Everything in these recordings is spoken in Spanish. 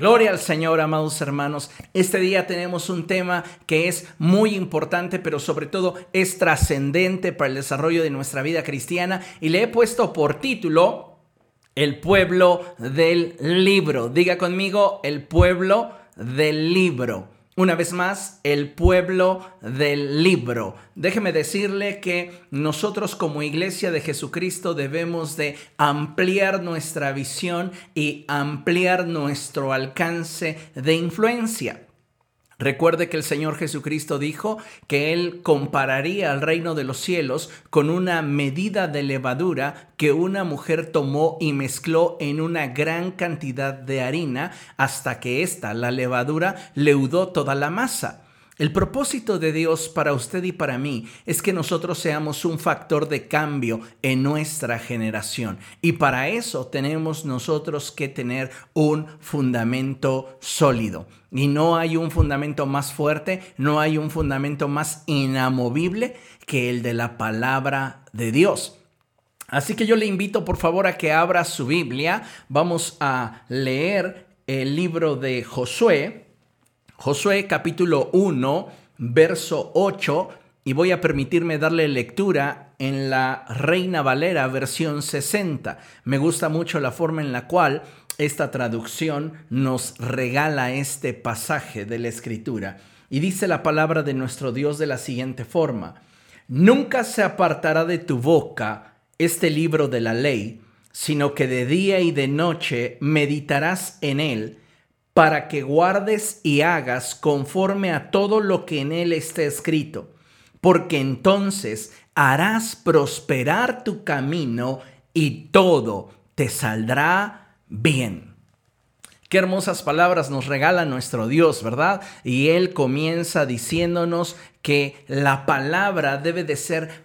Gloria al Señor, amados hermanos. Este día tenemos un tema que es muy importante, pero sobre todo es trascendente para el desarrollo de nuestra vida cristiana y le he puesto por título El pueblo del libro. Diga conmigo, el pueblo del libro. Una vez más, el pueblo del libro. Déjeme decirle que nosotros como iglesia de Jesucristo debemos de ampliar nuestra visión y ampliar nuestro alcance de influencia. Recuerde que el Señor Jesucristo dijo que Él compararía al reino de los cielos con una medida de levadura que una mujer tomó y mezcló en una gran cantidad de harina hasta que ésta, la levadura, leudó toda la masa. El propósito de Dios para usted y para mí es que nosotros seamos un factor de cambio en nuestra generación. Y para eso tenemos nosotros que tener un fundamento sólido. Y no hay un fundamento más fuerte, no hay un fundamento más inamovible que el de la palabra de Dios. Así que yo le invito por favor a que abra su Biblia. Vamos a leer el libro de Josué Josué capítulo 1, verso 8, y voy a permitirme darle lectura en la Reina Valera versión 60. Me gusta mucho la forma en la cual esta traducción nos regala este pasaje de la escritura. Y dice la palabra de nuestro Dios de la siguiente forma. Nunca se apartará de tu boca este libro de la ley, sino que de día y de noche meditarás en él para que guardes y hagas conforme a todo lo que en él está escrito, porque entonces harás prosperar tu camino y todo te saldrá bien. Qué hermosas palabras nos regala nuestro Dios, ¿verdad? Y Él comienza diciéndonos que la palabra debe de ser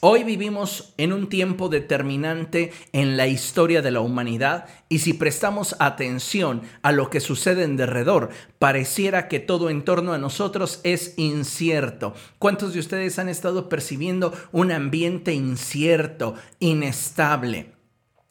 Hoy vivimos en un tiempo determinante en la historia de la humanidad y si prestamos atención a lo que sucede en derredor, pareciera que todo en torno a nosotros es incierto. ¿Cuántos de ustedes han estado percibiendo un ambiente incierto, inestable?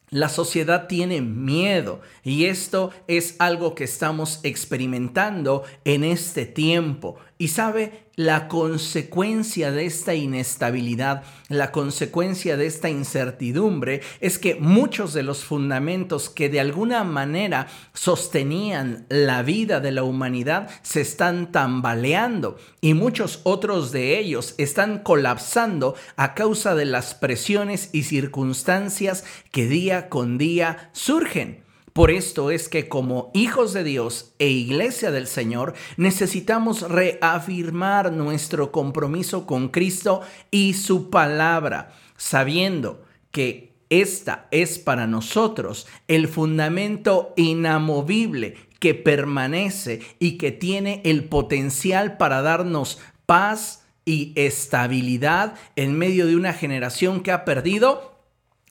La sociedad tiene miedo y esto es algo que estamos experimentando en este tiempo. Y sabe, la consecuencia de esta inestabilidad, la consecuencia de esta incertidumbre es que muchos de los fundamentos que de alguna manera sostenían la vida de la humanidad se están tambaleando y muchos otros de ellos están colapsando a causa de las presiones y circunstancias que día con día surgen. Por esto es que como hijos de Dios e iglesia del Señor necesitamos reafirmar nuestro compromiso con Cristo y su palabra, sabiendo que esta es para nosotros el fundamento inamovible que permanece y que tiene el potencial para darnos paz y estabilidad en medio de una generación que ha perdido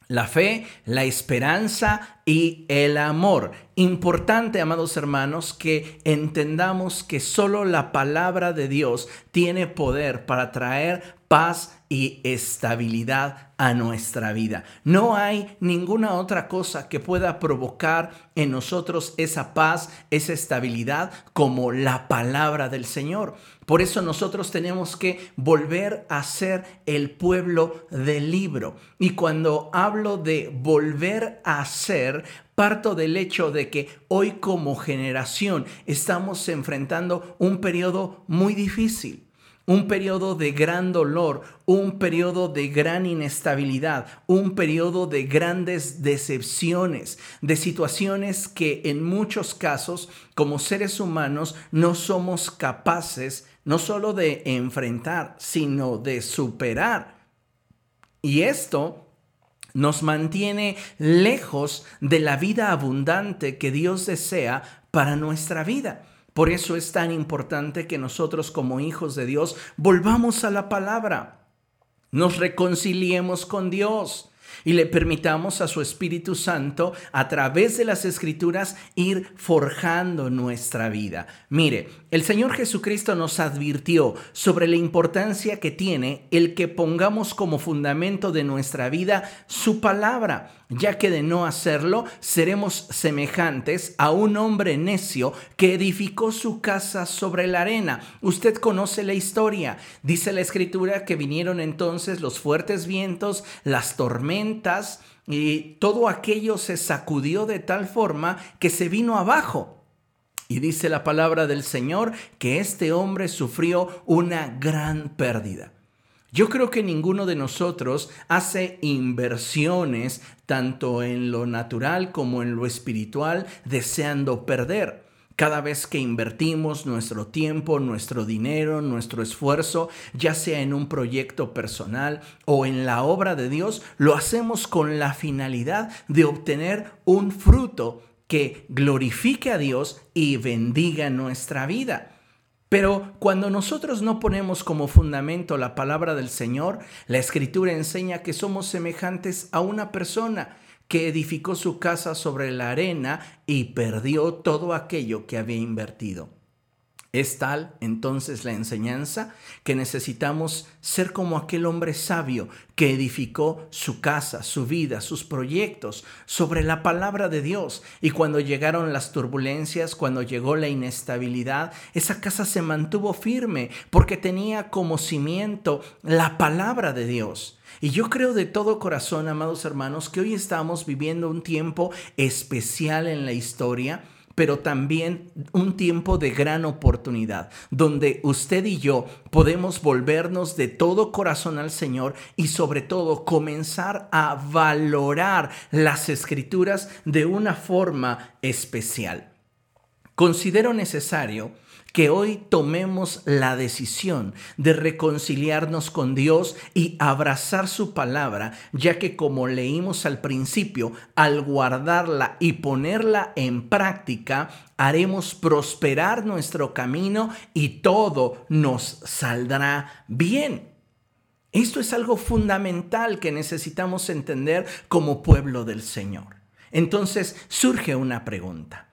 la fe, la esperanza y el amor. Importante, amados hermanos, que entendamos que solo la palabra de Dios tiene poder para traer paz y estabilidad a nuestra vida. No hay ninguna otra cosa que pueda provocar en nosotros esa paz, esa estabilidad como la palabra del Señor. Por eso nosotros tenemos que volver a ser el pueblo del libro. Y cuando hablo de volver a ser, parto del hecho de que hoy como generación estamos enfrentando un periodo muy difícil un periodo de gran dolor, un periodo de gran inestabilidad, un periodo de grandes decepciones, de situaciones que en muchos casos como seres humanos no somos capaces no solo de enfrentar, sino de superar. Y esto nos mantiene lejos de la vida abundante que Dios desea para nuestra vida. Por eso es tan importante que nosotros como hijos de Dios volvamos a la palabra, nos reconciliemos con Dios y le permitamos a su Espíritu Santo a través de las escrituras ir forjando nuestra vida. Mire, el Señor Jesucristo nos advirtió sobre la importancia que tiene el que pongamos como fundamento de nuestra vida su palabra ya que de no hacerlo seremos semejantes a un hombre necio que edificó su casa sobre la arena. Usted conoce la historia. Dice la escritura que vinieron entonces los fuertes vientos, las tormentas, y todo aquello se sacudió de tal forma que se vino abajo. Y dice la palabra del Señor que este hombre sufrió una gran pérdida. Yo creo que ninguno de nosotros hace inversiones tanto en lo natural como en lo espiritual deseando perder. Cada vez que invertimos nuestro tiempo, nuestro dinero, nuestro esfuerzo, ya sea en un proyecto personal o en la obra de Dios, lo hacemos con la finalidad de obtener un fruto que glorifique a Dios y bendiga nuestra vida. Pero cuando nosotros no ponemos como fundamento la palabra del Señor, la escritura enseña que somos semejantes a una persona que edificó su casa sobre la arena y perdió todo aquello que había invertido. Es tal entonces la enseñanza que necesitamos ser como aquel hombre sabio que edificó su casa, su vida, sus proyectos sobre la palabra de Dios. Y cuando llegaron las turbulencias, cuando llegó la inestabilidad, esa casa se mantuvo firme porque tenía como cimiento la palabra de Dios. Y yo creo de todo corazón, amados hermanos, que hoy estamos viviendo un tiempo especial en la historia pero también un tiempo de gran oportunidad, donde usted y yo podemos volvernos de todo corazón al Señor y sobre todo comenzar a valorar las escrituras de una forma especial. Considero necesario que hoy tomemos la decisión de reconciliarnos con Dios y abrazar su palabra, ya que como leímos al principio, al guardarla y ponerla en práctica, haremos prosperar nuestro camino y todo nos saldrá bien. Esto es algo fundamental que necesitamos entender como pueblo del Señor. Entonces surge una pregunta.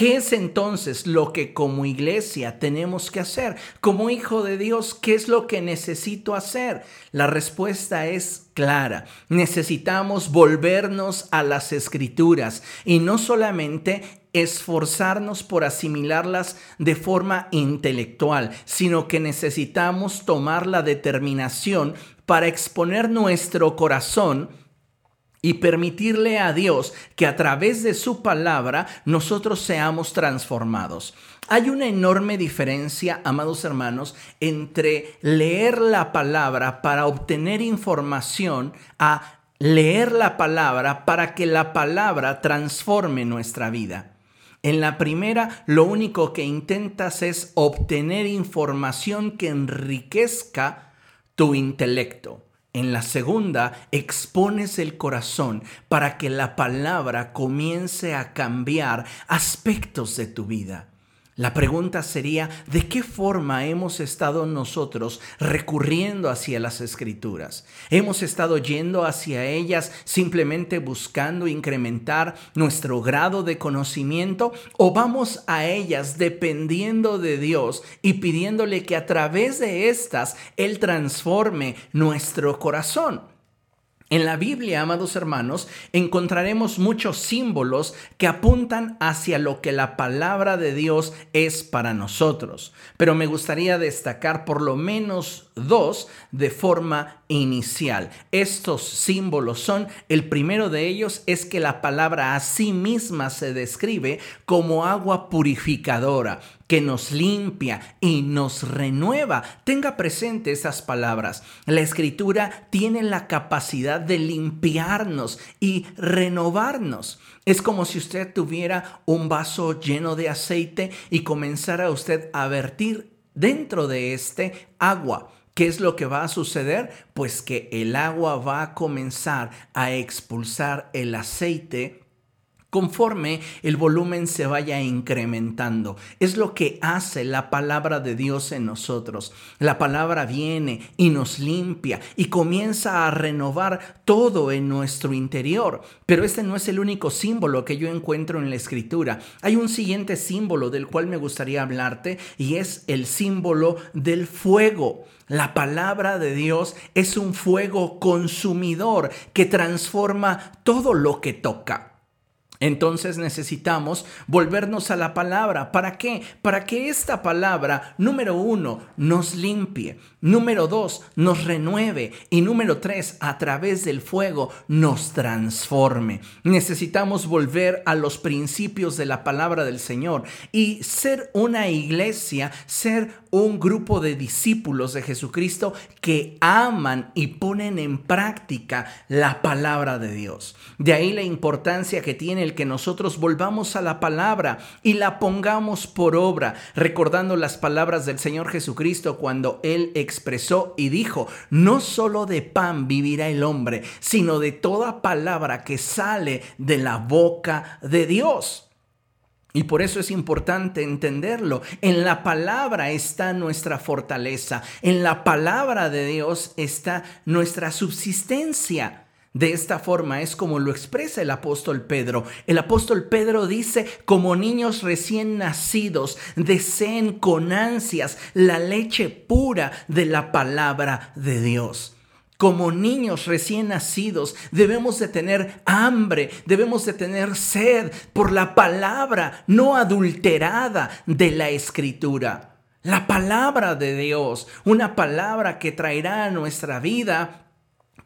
¿Qué es entonces lo que como iglesia tenemos que hacer? Como hijo de Dios, ¿qué es lo que necesito hacer? La respuesta es clara. Necesitamos volvernos a las escrituras y no solamente esforzarnos por asimilarlas de forma intelectual, sino que necesitamos tomar la determinación para exponer nuestro corazón y permitirle a Dios que a través de su palabra nosotros seamos transformados. Hay una enorme diferencia, amados hermanos, entre leer la palabra para obtener información a leer la palabra para que la palabra transforme nuestra vida. En la primera, lo único que intentas es obtener información que enriquezca tu intelecto. En la segunda, expones el corazón para que la palabra comience a cambiar aspectos de tu vida. La pregunta sería, ¿de qué forma hemos estado nosotros recurriendo hacia las escrituras? ¿Hemos estado yendo hacia ellas simplemente buscando incrementar nuestro grado de conocimiento o vamos a ellas dependiendo de Dios y pidiéndole que a través de estas Él transforme nuestro corazón? En la Biblia, amados hermanos, encontraremos muchos símbolos que apuntan hacia lo que la palabra de Dios es para nosotros, pero me gustaría destacar por lo menos dos de forma inicial. Estos símbolos son, el primero de ellos es que la palabra a sí misma se describe como agua purificadora que nos limpia y nos renueva. Tenga presente esas palabras. La escritura tiene la capacidad de limpiarnos y renovarnos. Es como si usted tuviera un vaso lleno de aceite y comenzara usted a vertir dentro de este agua. ¿Qué es lo que va a suceder? Pues que el agua va a comenzar a expulsar el aceite conforme el volumen se vaya incrementando. Es lo que hace la palabra de Dios en nosotros. La palabra viene y nos limpia y comienza a renovar todo en nuestro interior. Pero este no es el único símbolo que yo encuentro en la escritura. Hay un siguiente símbolo del cual me gustaría hablarte y es el símbolo del fuego. La palabra de Dios es un fuego consumidor que transforma todo lo que toca. Entonces necesitamos volvernos a la palabra. ¿Para qué? Para que esta palabra, número uno, nos limpie. Número dos, nos renueve. Y número tres, a través del fuego, nos transforme. Necesitamos volver a los principios de la palabra del Señor y ser una iglesia, ser un grupo de discípulos de Jesucristo que aman y ponen en práctica la palabra de Dios. De ahí la importancia que tiene el que nosotros volvamos a la palabra y la pongamos por obra, recordando las palabras del Señor Jesucristo cuando Él expresó y dijo, no solo de pan vivirá el hombre, sino de toda palabra que sale de la boca de Dios. Y por eso es importante entenderlo. En la palabra está nuestra fortaleza. En la palabra de Dios está nuestra subsistencia. De esta forma es como lo expresa el apóstol Pedro. El apóstol Pedro dice, como niños recién nacidos, deseen con ansias la leche pura de la palabra de Dios como niños recién nacidos, debemos de tener hambre, debemos de tener sed por la palabra no adulterada de la escritura. La palabra de Dios, una palabra que traerá a nuestra vida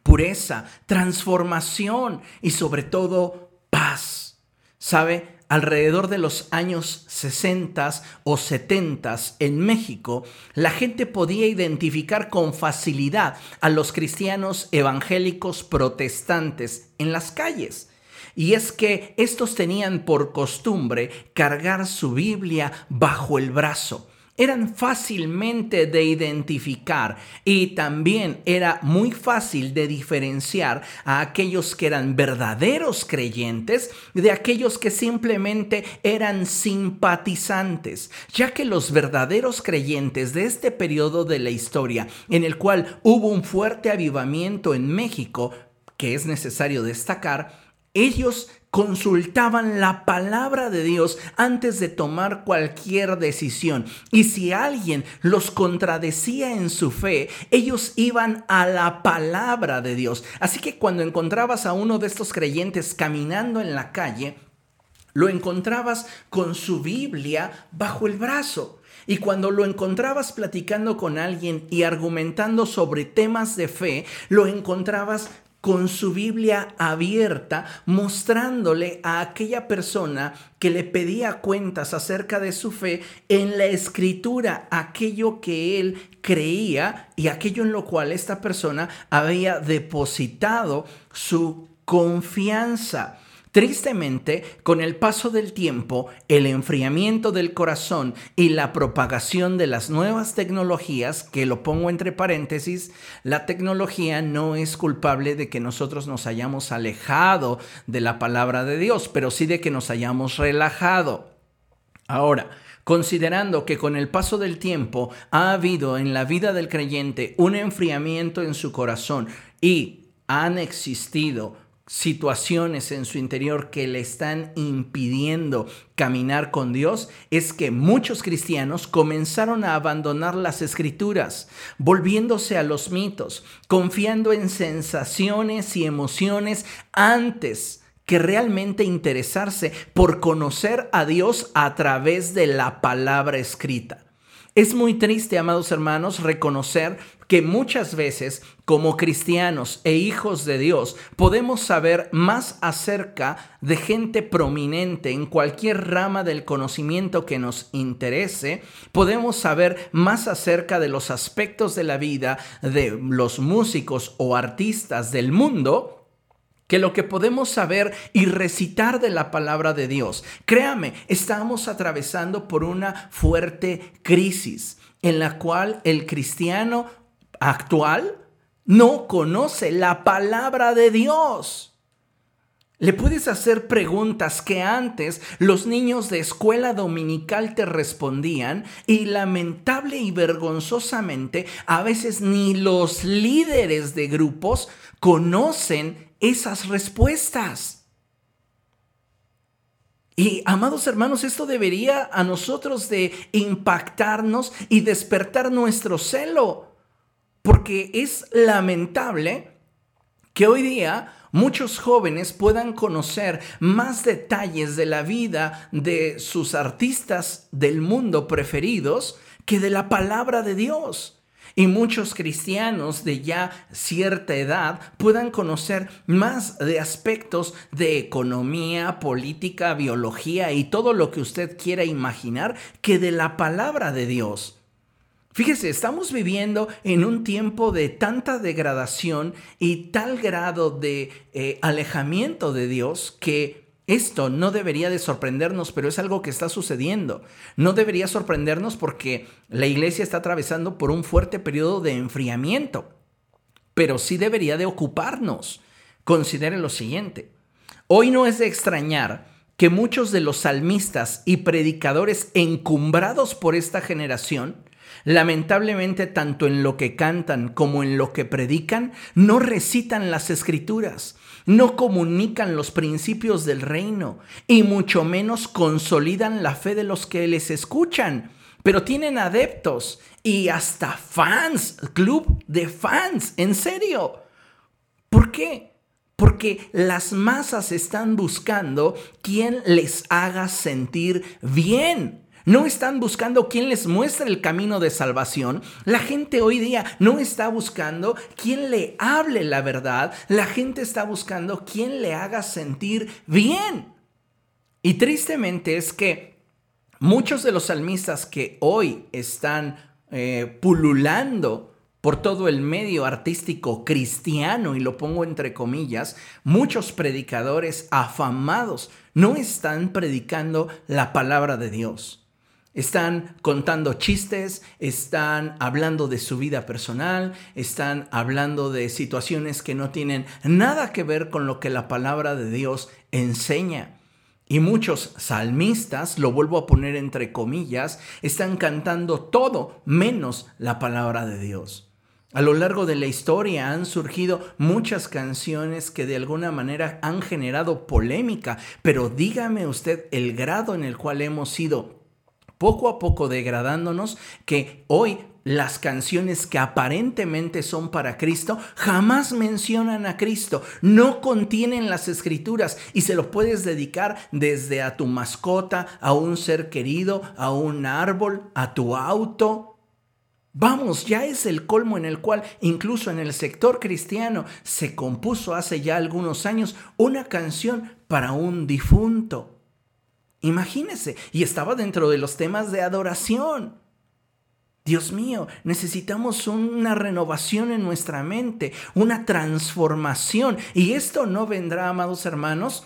pureza, transformación y sobre todo paz. ¿Sabe? alrededor de los años 60 o 70 en México, la gente podía identificar con facilidad a los cristianos evangélicos protestantes en las calles. Y es que estos tenían por costumbre cargar su Biblia bajo el brazo eran fácilmente de identificar y también era muy fácil de diferenciar a aquellos que eran verdaderos creyentes de aquellos que simplemente eran simpatizantes, ya que los verdaderos creyentes de este periodo de la historia en el cual hubo un fuerte avivamiento en México, que es necesario destacar, ellos consultaban la palabra de Dios antes de tomar cualquier decisión. Y si alguien los contradecía en su fe, ellos iban a la palabra de Dios. Así que cuando encontrabas a uno de estos creyentes caminando en la calle, lo encontrabas con su Biblia bajo el brazo. Y cuando lo encontrabas platicando con alguien y argumentando sobre temas de fe, lo encontrabas con su Biblia abierta, mostrándole a aquella persona que le pedía cuentas acerca de su fe en la escritura, aquello que él creía y aquello en lo cual esta persona había depositado su confianza. Tristemente, con el paso del tiempo, el enfriamiento del corazón y la propagación de las nuevas tecnologías, que lo pongo entre paréntesis, la tecnología no es culpable de que nosotros nos hayamos alejado de la palabra de Dios, pero sí de que nos hayamos relajado. Ahora, considerando que con el paso del tiempo ha habido en la vida del creyente un enfriamiento en su corazón y han existido situaciones en su interior que le están impidiendo caminar con Dios es que muchos cristianos comenzaron a abandonar las escrituras, volviéndose a los mitos, confiando en sensaciones y emociones antes que realmente interesarse por conocer a Dios a través de la palabra escrita. Es muy triste, amados hermanos, reconocer que muchas veces como cristianos e hijos de Dios podemos saber más acerca de gente prominente en cualquier rama del conocimiento que nos interese, podemos saber más acerca de los aspectos de la vida de los músicos o artistas del mundo que lo que podemos saber y recitar de la palabra de Dios. Créame, estamos atravesando por una fuerte crisis en la cual el cristiano actual no conoce la palabra de Dios. Le puedes hacer preguntas que antes los niños de escuela dominical te respondían y lamentable y vergonzosamente a veces ni los líderes de grupos conocen esas respuestas. Y amados hermanos, esto debería a nosotros de impactarnos y despertar nuestro celo, porque es lamentable que hoy día muchos jóvenes puedan conocer más detalles de la vida de sus artistas del mundo preferidos que de la palabra de Dios. Y muchos cristianos de ya cierta edad puedan conocer más de aspectos de economía, política, biología y todo lo que usted quiera imaginar que de la palabra de Dios. Fíjese, estamos viviendo en un tiempo de tanta degradación y tal grado de eh, alejamiento de Dios que esto no debería de sorprendernos, pero es algo que está sucediendo. No debería sorprendernos porque la iglesia está atravesando por un fuerte periodo de enfriamiento, pero sí debería de ocuparnos. Considere lo siguiente. Hoy no es de extrañar que muchos de los salmistas y predicadores encumbrados por esta generación Lamentablemente, tanto en lo que cantan como en lo que predican, no recitan las escrituras, no comunican los principios del reino y mucho menos consolidan la fe de los que les escuchan. Pero tienen adeptos y hasta fans, club de fans, en serio. ¿Por qué? Porque las masas están buscando quien les haga sentir bien. No están buscando quien les muestre el camino de salvación. La gente hoy día no está buscando quien le hable la verdad. La gente está buscando quien le haga sentir bien. Y tristemente es que muchos de los salmistas que hoy están eh, pululando por todo el medio artístico cristiano, y lo pongo entre comillas, muchos predicadores afamados no están predicando la palabra de Dios. Están contando chistes, están hablando de su vida personal, están hablando de situaciones que no tienen nada que ver con lo que la palabra de Dios enseña. Y muchos salmistas, lo vuelvo a poner entre comillas, están cantando todo menos la palabra de Dios. A lo largo de la historia han surgido muchas canciones que de alguna manera han generado polémica, pero dígame usted el grado en el cual hemos sido poco a poco degradándonos, que hoy las canciones que aparentemente son para Cristo jamás mencionan a Cristo, no contienen las escrituras y se lo puedes dedicar desde a tu mascota, a un ser querido, a un árbol, a tu auto. Vamos, ya es el colmo en el cual incluso en el sector cristiano se compuso hace ya algunos años una canción para un difunto. Imagínese, y estaba dentro de los temas de adoración. Dios mío, necesitamos una renovación en nuestra mente, una transformación. Y esto no vendrá, amados hermanos,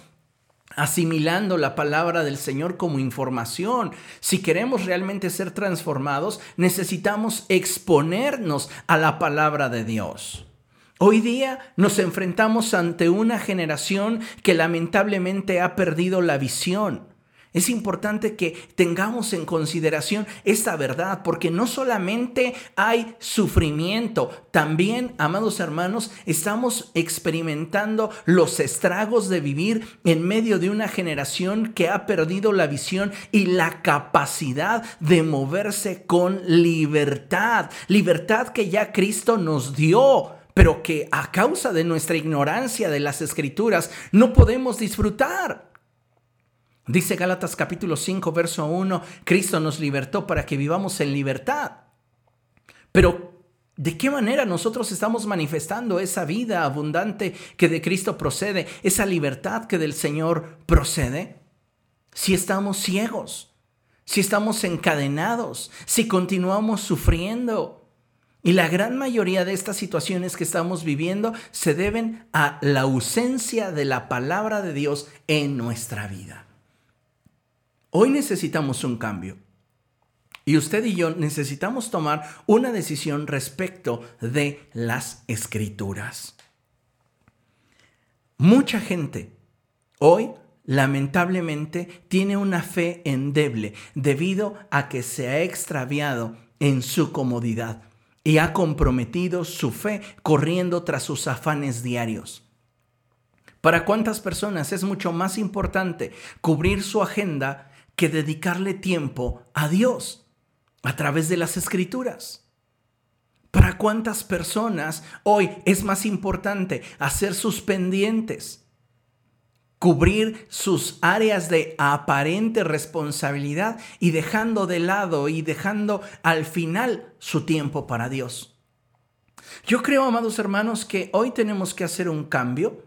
asimilando la palabra del Señor como información. Si queremos realmente ser transformados, necesitamos exponernos a la palabra de Dios. Hoy día nos enfrentamos ante una generación que lamentablemente ha perdido la visión. Es importante que tengamos en consideración esta verdad, porque no solamente hay sufrimiento, también, amados hermanos, estamos experimentando los estragos de vivir en medio de una generación que ha perdido la visión y la capacidad de moverse con libertad, libertad que ya Cristo nos dio pero que a causa de nuestra ignorancia de las escrituras no podemos disfrutar. Dice Gálatas capítulo 5, verso 1, Cristo nos libertó para que vivamos en libertad. Pero, ¿de qué manera nosotros estamos manifestando esa vida abundante que de Cristo procede, esa libertad que del Señor procede? Si estamos ciegos, si estamos encadenados, si continuamos sufriendo. Y la gran mayoría de estas situaciones que estamos viviendo se deben a la ausencia de la palabra de Dios en nuestra vida. Hoy necesitamos un cambio. Y usted y yo necesitamos tomar una decisión respecto de las escrituras. Mucha gente hoy lamentablemente tiene una fe endeble debido a que se ha extraviado en su comodidad y ha comprometido su fe corriendo tras sus afanes diarios. ¿Para cuántas personas es mucho más importante cubrir su agenda que dedicarle tiempo a Dios a través de las escrituras? ¿Para cuántas personas hoy es más importante hacer sus pendientes? cubrir sus áreas de aparente responsabilidad y dejando de lado y dejando al final su tiempo para Dios. Yo creo, amados hermanos, que hoy tenemos que hacer un cambio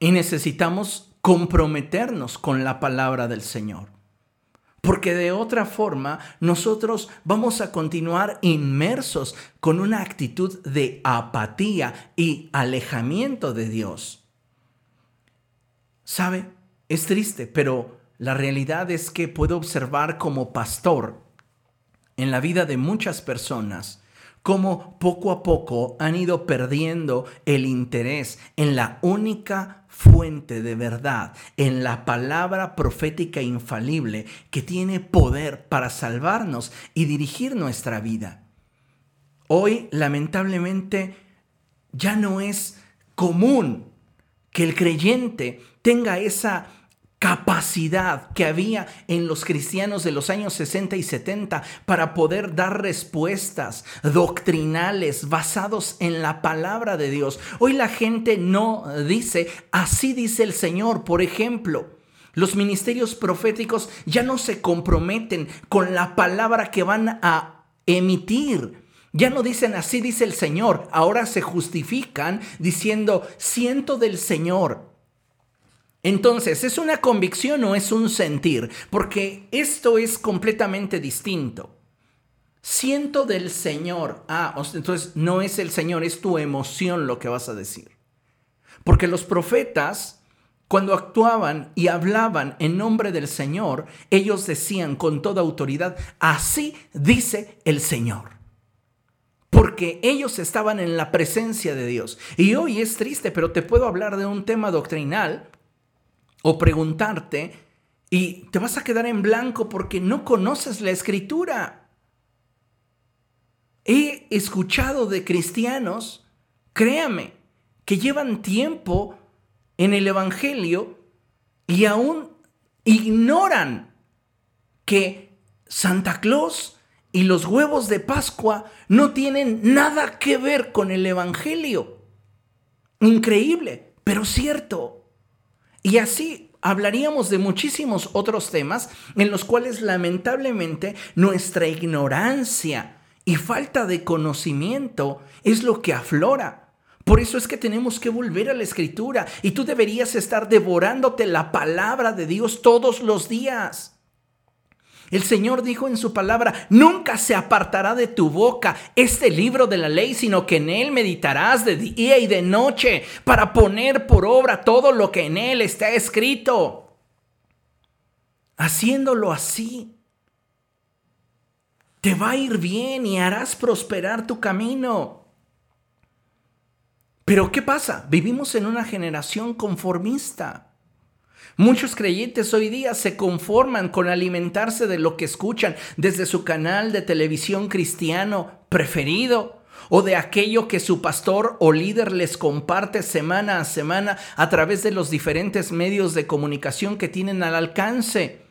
y necesitamos comprometernos con la palabra del Señor. Porque de otra forma nosotros vamos a continuar inmersos con una actitud de apatía y alejamiento de Dios. ¿Sabe? Es triste, pero la realidad es que puedo observar como pastor en la vida de muchas personas cómo poco a poco han ido perdiendo el interés en la única fuente de verdad, en la palabra profética infalible que tiene poder para salvarnos y dirigir nuestra vida. Hoy, lamentablemente, ya no es común que el creyente tenga esa capacidad que había en los cristianos de los años 60 y 70 para poder dar respuestas doctrinales basados en la palabra de Dios. Hoy la gente no dice, así dice el Señor, por ejemplo. Los ministerios proféticos ya no se comprometen con la palabra que van a emitir. Ya no dicen así dice el Señor, ahora se justifican diciendo siento del Señor. Entonces, ¿es una convicción o es un sentir? Porque esto es completamente distinto. Siento del Señor. Ah, entonces no es el Señor, es tu emoción lo que vas a decir. Porque los profetas, cuando actuaban y hablaban en nombre del Señor, ellos decían con toda autoridad, así dice el Señor. Porque ellos estaban en la presencia de Dios. Y hoy es triste, pero te puedo hablar de un tema doctrinal o preguntarte y te vas a quedar en blanco porque no conoces la escritura. He escuchado de cristianos, créame, que llevan tiempo en el Evangelio y aún ignoran que Santa Claus y los huevos de Pascua no tienen nada que ver con el Evangelio. Increíble, pero cierto. Y así hablaríamos de muchísimos otros temas en los cuales lamentablemente nuestra ignorancia y falta de conocimiento es lo que aflora. Por eso es que tenemos que volver a la escritura y tú deberías estar devorándote la palabra de Dios todos los días. El Señor dijo en su palabra, nunca se apartará de tu boca este libro de la ley, sino que en él meditarás de día y de noche para poner por obra todo lo que en él está escrito. Haciéndolo así, te va a ir bien y harás prosperar tu camino. Pero ¿qué pasa? Vivimos en una generación conformista. Muchos creyentes hoy día se conforman con alimentarse de lo que escuchan desde su canal de televisión cristiano preferido o de aquello que su pastor o líder les comparte semana a semana a través de los diferentes medios de comunicación que tienen al alcance.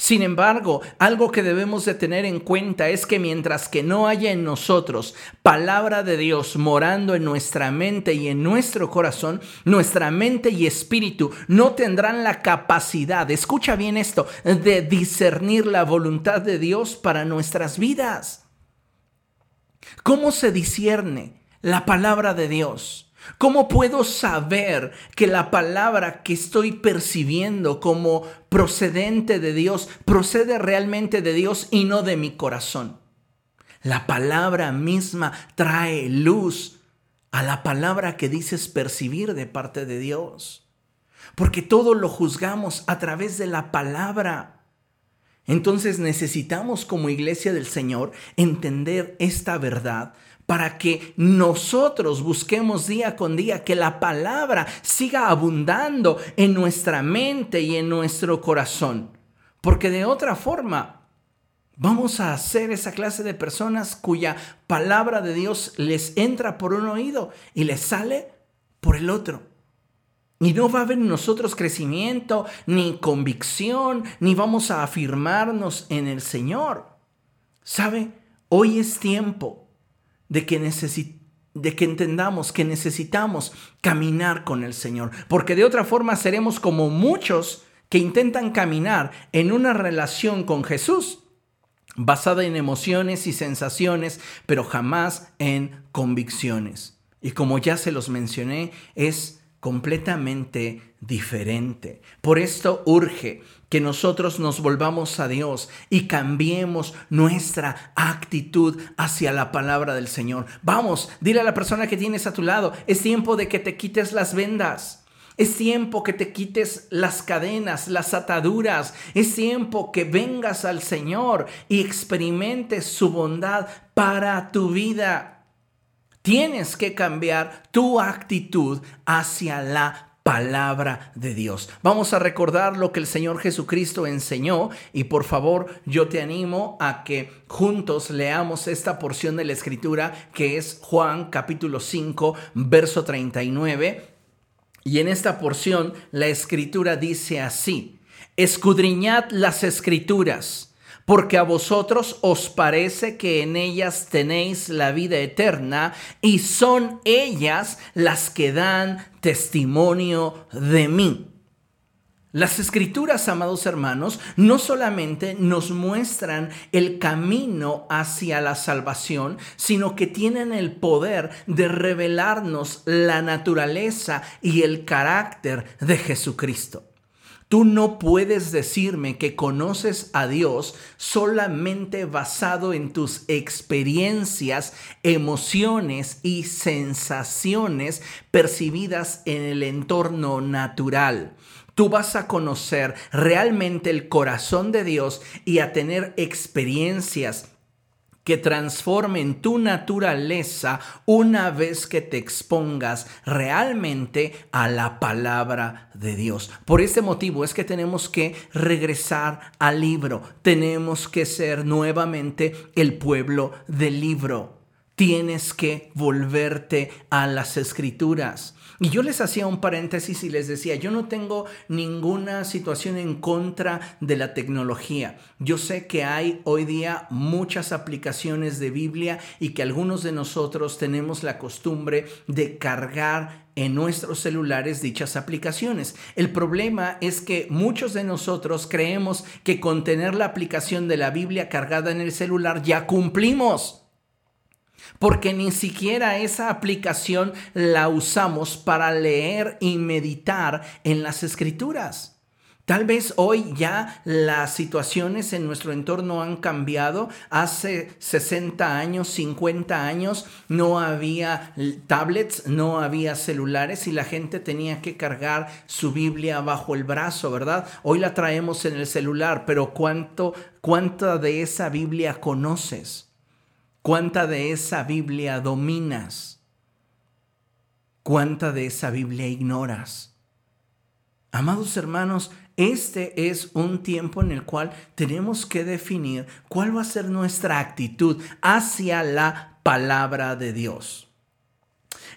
Sin embargo, algo que debemos de tener en cuenta es que mientras que no haya en nosotros palabra de Dios morando en nuestra mente y en nuestro corazón, nuestra mente y espíritu no tendrán la capacidad, escucha bien esto, de discernir la voluntad de Dios para nuestras vidas. ¿Cómo se discierne la palabra de Dios? ¿Cómo puedo saber que la palabra que estoy percibiendo como procedente de Dios procede realmente de Dios y no de mi corazón? La palabra misma trae luz a la palabra que dices percibir de parte de Dios. Porque todo lo juzgamos a través de la palabra. Entonces necesitamos como iglesia del Señor entender esta verdad para que nosotros busquemos día con día que la palabra siga abundando en nuestra mente y en nuestro corazón. Porque de otra forma, vamos a ser esa clase de personas cuya palabra de Dios les entra por un oído y les sale por el otro. Y no va a haber en nosotros crecimiento, ni convicción, ni vamos a afirmarnos en el Señor. ¿Sabe? Hoy es tiempo de que, de que entendamos que necesitamos caminar con el Señor, porque de otra forma seremos como muchos que intentan caminar en una relación con Jesús basada en emociones y sensaciones, pero jamás en convicciones. Y como ya se los mencioné, es completamente diferente. Por esto urge que nosotros nos volvamos a Dios y cambiemos nuestra actitud hacia la palabra del Señor. Vamos, dile a la persona que tienes a tu lado, es tiempo de que te quites las vendas. Es tiempo que te quites las cadenas, las ataduras. Es tiempo que vengas al Señor y experimentes su bondad para tu vida. Tienes que cambiar tu actitud hacia la palabra de Dios. Vamos a recordar lo que el Señor Jesucristo enseñó y por favor yo te animo a que juntos leamos esta porción de la escritura que es Juan capítulo 5 verso 39 y en esta porción la escritura dice así, escudriñad las escrituras porque a vosotros os parece que en ellas tenéis la vida eterna y son ellas las que dan testimonio de mí. Las escrituras, amados hermanos, no solamente nos muestran el camino hacia la salvación, sino que tienen el poder de revelarnos la naturaleza y el carácter de Jesucristo. Tú no puedes decirme que conoces a Dios solamente basado en tus experiencias, emociones y sensaciones percibidas en el entorno natural. Tú vas a conocer realmente el corazón de Dios y a tener experiencias que transformen tu naturaleza una vez que te expongas realmente a la palabra de Dios. Por este motivo es que tenemos que regresar al libro, tenemos que ser nuevamente el pueblo del libro. Tienes que volverte a las escrituras. Y yo les hacía un paréntesis y les decía, yo no tengo ninguna situación en contra de la tecnología. Yo sé que hay hoy día muchas aplicaciones de Biblia y que algunos de nosotros tenemos la costumbre de cargar en nuestros celulares dichas aplicaciones. El problema es que muchos de nosotros creemos que con tener la aplicación de la Biblia cargada en el celular ya cumplimos porque ni siquiera esa aplicación la usamos para leer y meditar en las escrituras. Tal vez hoy ya las situaciones en nuestro entorno han cambiado. Hace 60 años, 50 años, no había tablets, no había celulares y la gente tenía que cargar su Biblia bajo el brazo, ¿verdad? Hoy la traemos en el celular, pero ¿cuánto, cuánta de esa Biblia conoces? ¿Cuánta de esa Biblia dominas? ¿Cuánta de esa Biblia ignoras? Amados hermanos, este es un tiempo en el cual tenemos que definir cuál va a ser nuestra actitud hacia la palabra de Dios.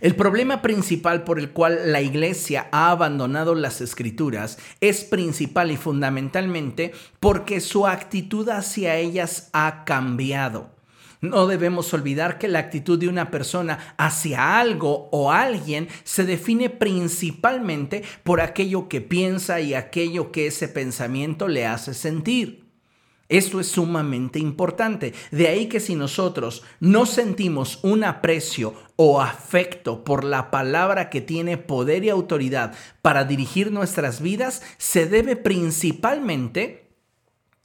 El problema principal por el cual la iglesia ha abandonado las escrituras es principal y fundamentalmente porque su actitud hacia ellas ha cambiado. No debemos olvidar que la actitud de una persona hacia algo o alguien se define principalmente por aquello que piensa y aquello que ese pensamiento le hace sentir. Esto es sumamente importante. De ahí que si nosotros no sentimos un aprecio o afecto por la palabra que tiene poder y autoridad para dirigir nuestras vidas, se debe principalmente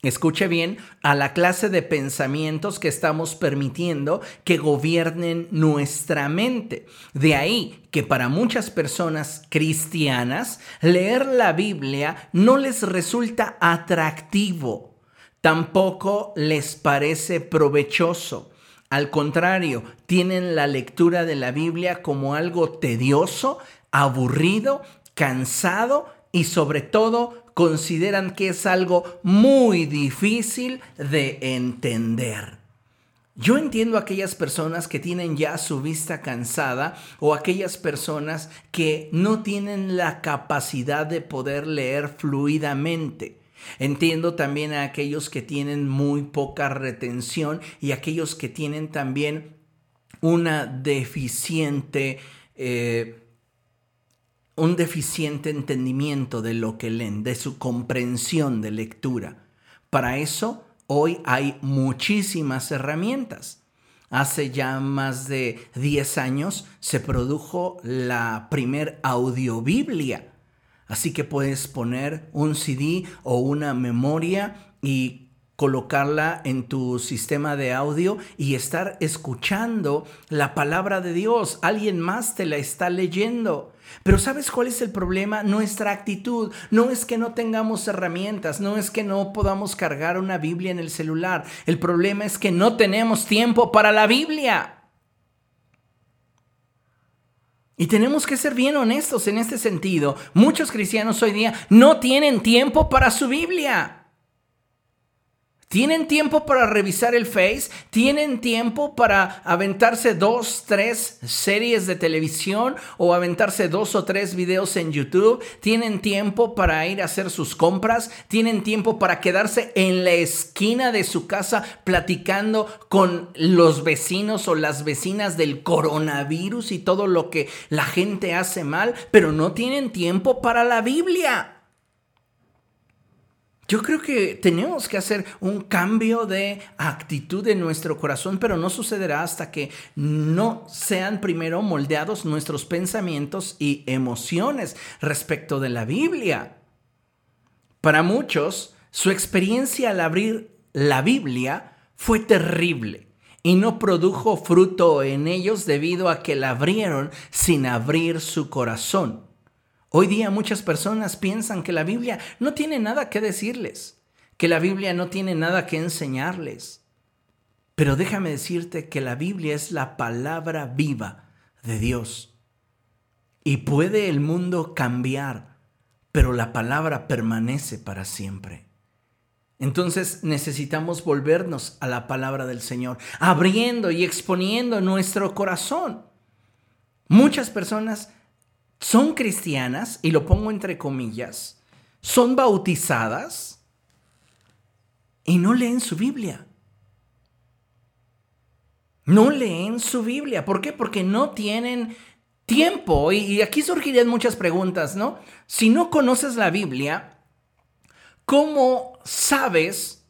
Escuche bien a la clase de pensamientos que estamos permitiendo que gobiernen nuestra mente. De ahí que para muchas personas cristianas leer la Biblia no les resulta atractivo, tampoco les parece provechoso. Al contrario, tienen la lectura de la Biblia como algo tedioso, aburrido, cansado y sobre todo consideran que es algo muy difícil de entender. Yo entiendo a aquellas personas que tienen ya su vista cansada o aquellas personas que no tienen la capacidad de poder leer fluidamente. Entiendo también a aquellos que tienen muy poca retención y aquellos que tienen también una deficiente, eh, un deficiente entendimiento de lo que leen, de su comprensión de lectura. Para eso, hoy hay muchísimas herramientas. Hace ya más de 10 años se produjo la primer audiobiblia Así que puedes poner un CD o una memoria y colocarla en tu sistema de audio y estar escuchando la palabra de Dios. Alguien más te la está leyendo. Pero ¿sabes cuál es el problema? Nuestra actitud. No es que no tengamos herramientas, no es que no podamos cargar una Biblia en el celular. El problema es que no tenemos tiempo para la Biblia. Y tenemos que ser bien honestos en este sentido. Muchos cristianos hoy día no tienen tiempo para su Biblia. Tienen tiempo para revisar el Face, tienen tiempo para aventarse dos, tres series de televisión o aventarse dos o tres videos en YouTube, tienen tiempo para ir a hacer sus compras, tienen tiempo para quedarse en la esquina de su casa platicando con los vecinos o las vecinas del coronavirus y todo lo que la gente hace mal, pero no tienen tiempo para la Biblia. Yo creo que tenemos que hacer un cambio de actitud en nuestro corazón, pero no sucederá hasta que no sean primero moldeados nuestros pensamientos y emociones respecto de la Biblia. Para muchos, su experiencia al abrir la Biblia fue terrible y no produjo fruto en ellos debido a que la abrieron sin abrir su corazón. Hoy día muchas personas piensan que la Biblia no tiene nada que decirles, que la Biblia no tiene nada que enseñarles. Pero déjame decirte que la Biblia es la palabra viva de Dios. Y puede el mundo cambiar, pero la palabra permanece para siempre. Entonces necesitamos volvernos a la palabra del Señor, abriendo y exponiendo nuestro corazón. Muchas personas son cristianas, y lo pongo entre comillas, son bautizadas y no leen su Biblia. No leen su Biblia. ¿Por qué? Porque no tienen tiempo. Y, aquí surgirían muchas preguntas, ¿no? Si no conoces la Biblia, ¿cómo sabes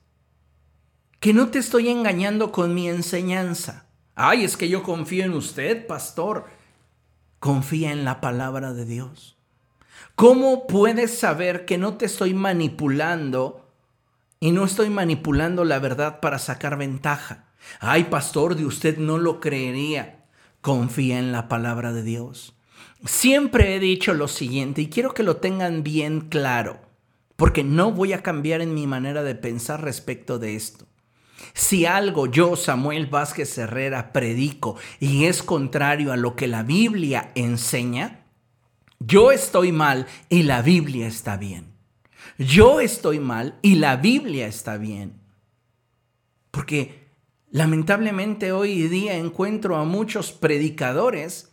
que no te estoy engañando con mi enseñanza? Ay, es que yo confío en usted, pastor. Confía en la palabra de Dios. ¿Cómo puedes saber que no te estoy manipulando y no estoy manipulando la verdad para sacar ventaja? Ay, pastor, de usted no lo creería. Confía en la palabra de Dios. Siempre he dicho lo siguiente y quiero que lo tengan bien claro, porque no voy a cambiar en mi manera de pensar respecto de esto. Si algo yo, Samuel Vázquez Herrera, predico y es contrario a lo que la Biblia enseña, yo estoy mal y la Biblia está bien. Yo estoy mal y la Biblia está bien. Porque lamentablemente hoy día encuentro a muchos predicadores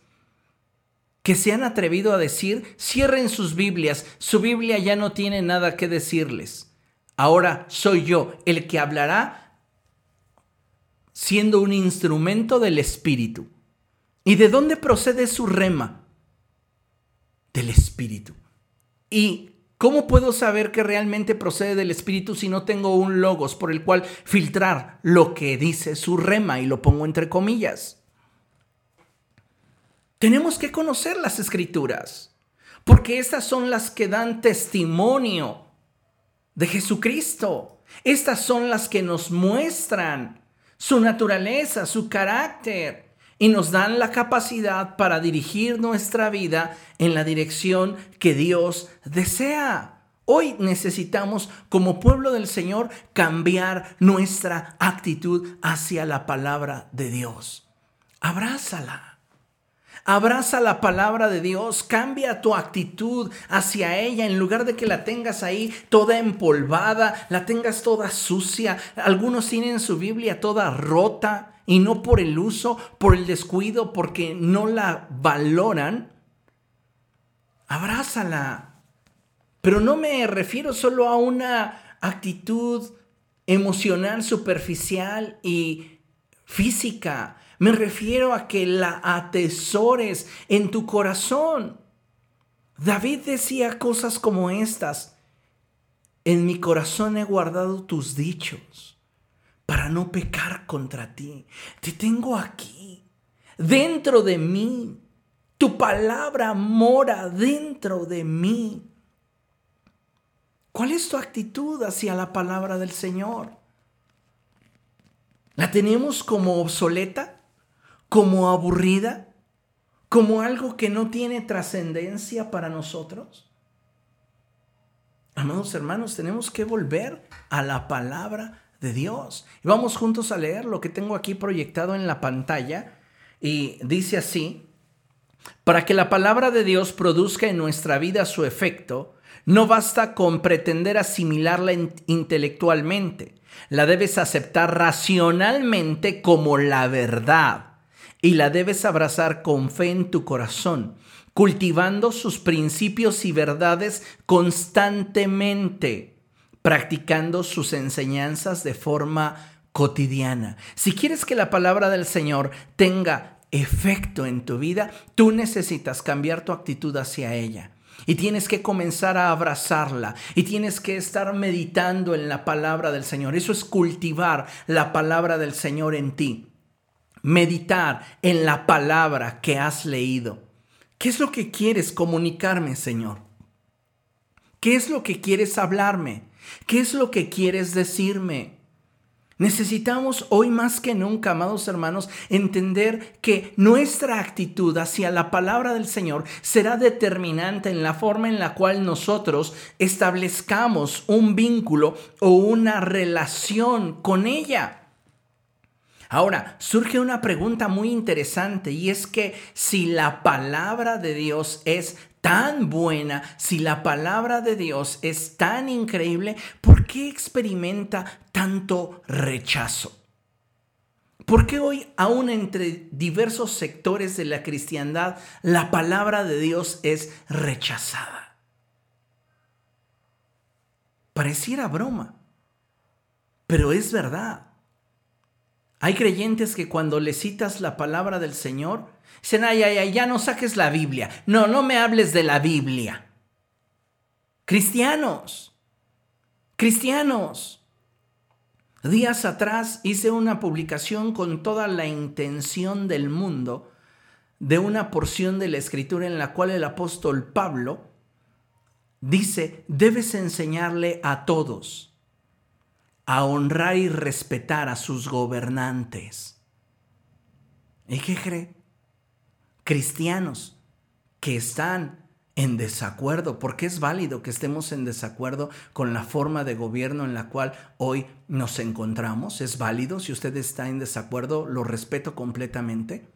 que se han atrevido a decir, cierren sus Biblias, su Biblia ya no tiene nada que decirles. Ahora soy yo el que hablará siendo un instrumento del Espíritu. ¿Y de dónde procede su rema? Del Espíritu. ¿Y cómo puedo saber que realmente procede del Espíritu si no tengo un logos por el cual filtrar lo que dice su rema y lo pongo entre comillas? Tenemos que conocer las escrituras, porque estas son las que dan testimonio de Jesucristo. Estas son las que nos muestran su naturaleza, su carácter, y nos dan la capacidad para dirigir nuestra vida en la dirección que Dios desea. Hoy necesitamos, como pueblo del Señor, cambiar nuestra actitud hacia la palabra de Dios. Abrázala. Abraza la palabra de Dios, cambia tu actitud hacia ella en lugar de que la tengas ahí toda empolvada, la tengas toda sucia. Algunos tienen su Biblia toda rota y no por el uso, por el descuido, porque no la valoran. Abrázala. Pero no me refiero solo a una actitud emocional, superficial y física. Me refiero a que la atesores en tu corazón. David decía cosas como estas. En mi corazón he guardado tus dichos para no pecar contra ti. Te tengo aquí, dentro de mí. Tu palabra mora dentro de mí. ¿Cuál es tu actitud hacia la palabra del Señor? ¿La tenemos como obsoleta? ¿Como aburrida? ¿Como algo que no tiene trascendencia para nosotros? Amados hermanos, tenemos que volver a la palabra de Dios. Y vamos juntos a leer lo que tengo aquí proyectado en la pantalla. Y dice así, para que la palabra de Dios produzca en nuestra vida su efecto, no basta con pretender asimilarla intelectualmente, la debes aceptar racionalmente como la verdad y la debes abrazar con fe en tu corazón, cultivando sus principios y verdades constantemente, practicando sus enseñanzas de forma cotidiana. Si quieres que la palabra del Señor tenga efecto en tu vida, tú necesitas cambiar tu actitud hacia ella. Y tienes que comenzar a abrazarla. Y tienes que estar meditando en la palabra del Señor. Eso es cultivar la palabra del Señor en ti. Meditar en la palabra que has leído. ¿Qué es lo que quieres comunicarme, Señor? ¿Qué es lo que quieres hablarme? ¿Qué es lo que quieres decirme? Necesitamos hoy más que nunca, amados hermanos, entender que nuestra actitud hacia la palabra del Señor será determinante en la forma en la cual nosotros establezcamos un vínculo o una relación con ella. Ahora, surge una pregunta muy interesante y es que si la palabra de Dios es tan buena, si la palabra de Dios es tan increíble, ¿por qué experimenta tanto rechazo? ¿Por qué hoy, aún entre diversos sectores de la cristiandad, la palabra de Dios es rechazada? Pareciera broma, pero es verdad. Hay creyentes que cuando le citas la palabra del Señor, Dicen, ay, ay, ay, ya no saques la Biblia. No, no me hables de la Biblia. Cristianos, cristianos. Días atrás hice una publicación con toda la intención del mundo de una porción de la escritura en la cual el apóstol Pablo dice, debes enseñarle a todos a honrar y respetar a sus gobernantes. ¿Y qué cree? cristianos que están en desacuerdo, porque es válido que estemos en desacuerdo con la forma de gobierno en la cual hoy nos encontramos. Es válido, si usted está en desacuerdo, lo respeto completamente.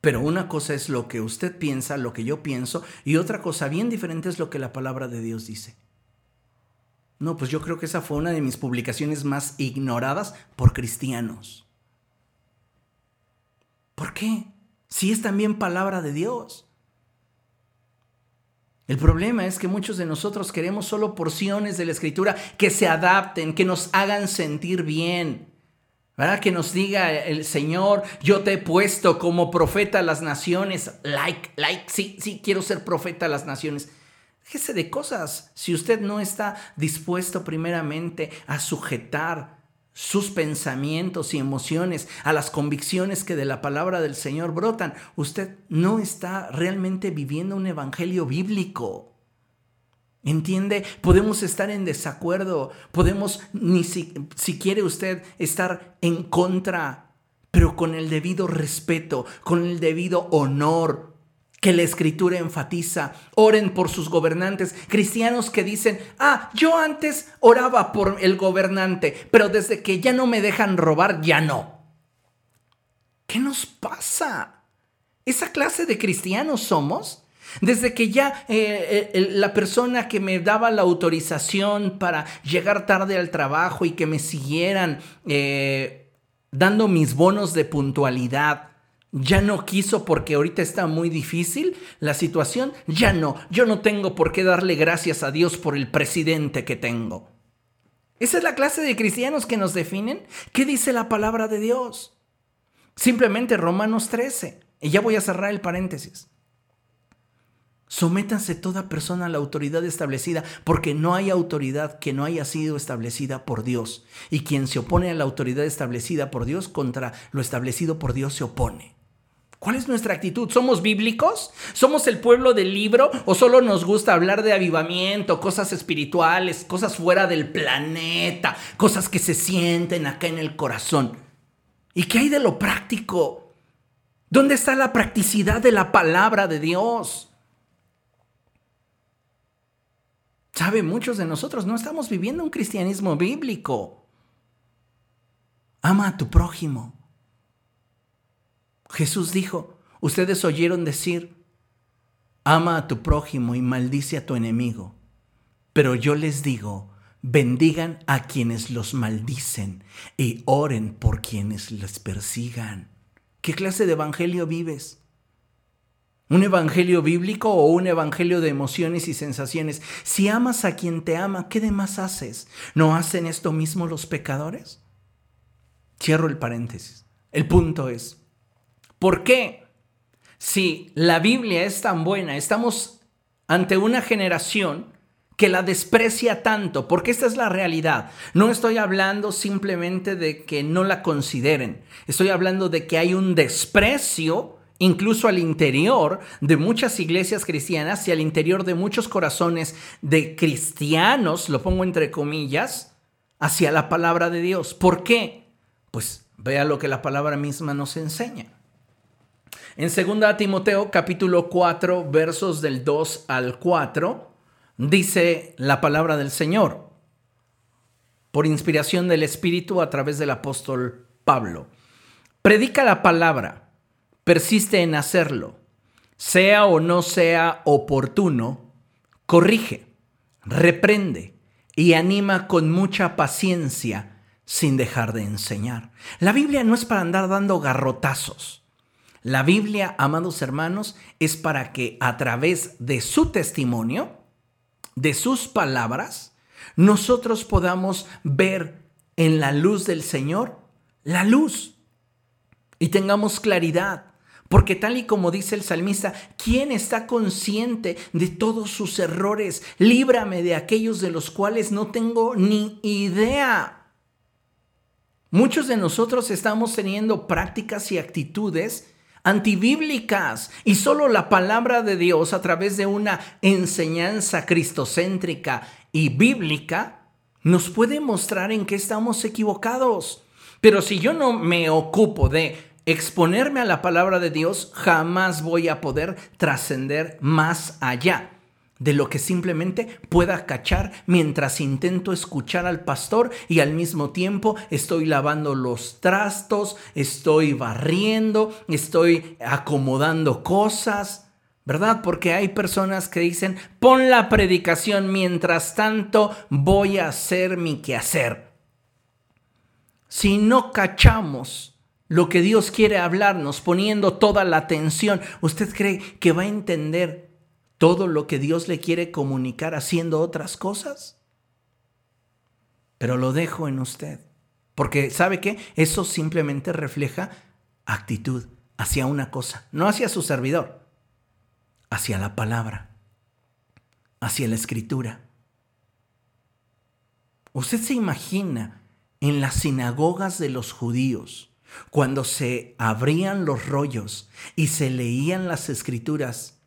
Pero una cosa es lo que usted piensa, lo que yo pienso, y otra cosa bien diferente es lo que la palabra de Dios dice. No, pues yo creo que esa fue una de mis publicaciones más ignoradas por cristianos. ¿Por qué? si es también palabra de Dios. El problema es que muchos de nosotros queremos solo porciones de la escritura que se adapten, que nos hagan sentir bien. ¿verdad? Que nos diga el Señor, yo te he puesto como profeta a las naciones. Like, like, sí, sí, quiero ser profeta a las naciones. Déjese de cosas si usted no está dispuesto primeramente a sujetar sus pensamientos y emociones, a las convicciones que de la palabra del Señor brotan, usted no está realmente viviendo un evangelio bíblico. ¿Entiende? Podemos estar en desacuerdo, podemos, ni si, si quiere usted, estar en contra, pero con el debido respeto, con el debido honor que la escritura enfatiza. Oren por sus gobernantes. Cristianos que dicen, ah, yo antes oraba por el gobernante, pero desde que ya no me dejan robar, ya no. ¿Qué nos pasa? ¿Esa clase de cristianos somos? Desde que ya eh, eh, la persona que me daba la autorización para llegar tarde al trabajo y que me siguieran eh, dando mis bonos de puntualidad, ya no quiso porque ahorita está muy difícil la situación, ya no, yo no tengo por qué darle gracias a Dios por el presidente que tengo. ¿Esa es la clase de cristianos que nos definen? ¿Qué dice la palabra de Dios? Simplemente Romanos 13. Y ya voy a cerrar el paréntesis. Sométanse toda persona a la autoridad establecida, porque no hay autoridad que no haya sido establecida por Dios. Y quien se opone a la autoridad establecida por Dios contra lo establecido por Dios se opone. ¿Cuál es nuestra actitud? ¿Somos bíblicos? ¿Somos el pueblo del libro? ¿O solo nos gusta hablar de avivamiento, cosas espirituales, cosas fuera del planeta, cosas que se sienten acá en el corazón? ¿Y qué hay de lo práctico? ¿Dónde está la practicidad de la palabra de Dios? Sabe, muchos de nosotros no estamos viviendo un cristianismo bíblico. Ama a tu prójimo. Jesús dijo, ustedes oyeron decir, ama a tu prójimo y maldice a tu enemigo. Pero yo les digo, bendigan a quienes los maldicen y oren por quienes les persigan. ¿Qué clase de evangelio vives? ¿Un evangelio bíblico o un evangelio de emociones y sensaciones? Si amas a quien te ama, ¿qué demás haces? ¿No hacen esto mismo los pecadores? Cierro el paréntesis. El punto es, ¿por qué? Si la Biblia es tan buena, estamos ante una generación que la desprecia tanto, porque esta es la realidad. No estoy hablando simplemente de que no la consideren, estoy hablando de que hay un desprecio incluso al interior de muchas iglesias cristianas y al interior de muchos corazones de cristianos, lo pongo entre comillas, hacia la palabra de Dios. ¿Por qué? Pues vea lo que la palabra misma nos enseña. En 2 Timoteo capítulo 4 versos del 2 al 4 dice la palabra del Señor por inspiración del Espíritu a través del apóstol Pablo. Predica la palabra persiste en hacerlo, sea o no sea oportuno, corrige, reprende y anima con mucha paciencia sin dejar de enseñar. La Biblia no es para andar dando garrotazos. La Biblia, amados hermanos, es para que a través de su testimonio, de sus palabras, nosotros podamos ver en la luz del Señor la luz y tengamos claridad porque tal y como dice el salmista, ¿quién está consciente de todos sus errores? Líbrame de aquellos de los cuales no tengo ni idea. Muchos de nosotros estamos teniendo prácticas y actitudes antibíblicas y solo la palabra de Dios a través de una enseñanza cristocéntrica y bíblica nos puede mostrar en qué estamos equivocados. Pero si yo no me ocupo de exponerme a la palabra de Dios, jamás voy a poder trascender más allá de lo que simplemente pueda cachar mientras intento escuchar al pastor y al mismo tiempo estoy lavando los trastos, estoy barriendo, estoy acomodando cosas. ¿Verdad? Porque hay personas que dicen, pon la predicación, mientras tanto voy a hacer mi quehacer. Si no cachamos lo que Dios quiere hablarnos, poniendo toda la atención. ¿Usted cree que va a entender todo lo que Dios le quiere comunicar haciendo otras cosas? Pero lo dejo en usted. Porque ¿sabe qué? Eso simplemente refleja actitud hacia una cosa, no hacia su servidor, hacia la palabra, hacia la escritura. Usted se imagina en las sinagogas de los judíos, cuando se abrían los rollos y se leían las escrituras,